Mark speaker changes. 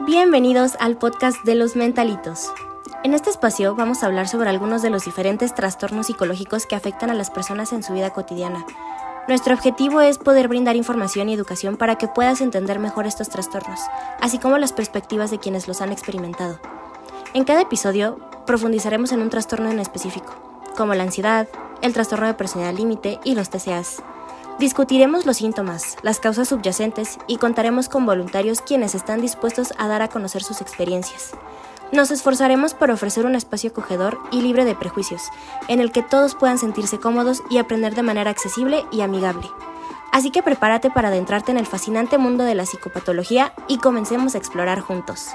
Speaker 1: Bienvenidos al podcast de los mentalitos. En este espacio vamos a hablar sobre algunos de los diferentes trastornos psicológicos que afectan a las personas en su vida cotidiana. Nuestro objetivo es poder brindar información y educación para que puedas entender mejor estos trastornos, así como las perspectivas de quienes los han experimentado. En cada episodio profundizaremos en un trastorno en específico, como la ansiedad, el trastorno de personalidad límite y los TCAs. Discutiremos los síntomas, las causas subyacentes y contaremos con voluntarios quienes están dispuestos a dar a conocer sus experiencias. Nos esforzaremos por ofrecer un espacio acogedor y libre de prejuicios, en el que todos puedan sentirse cómodos y aprender de manera accesible y amigable. Así que prepárate para adentrarte en el fascinante mundo de la psicopatología y comencemos a explorar juntos.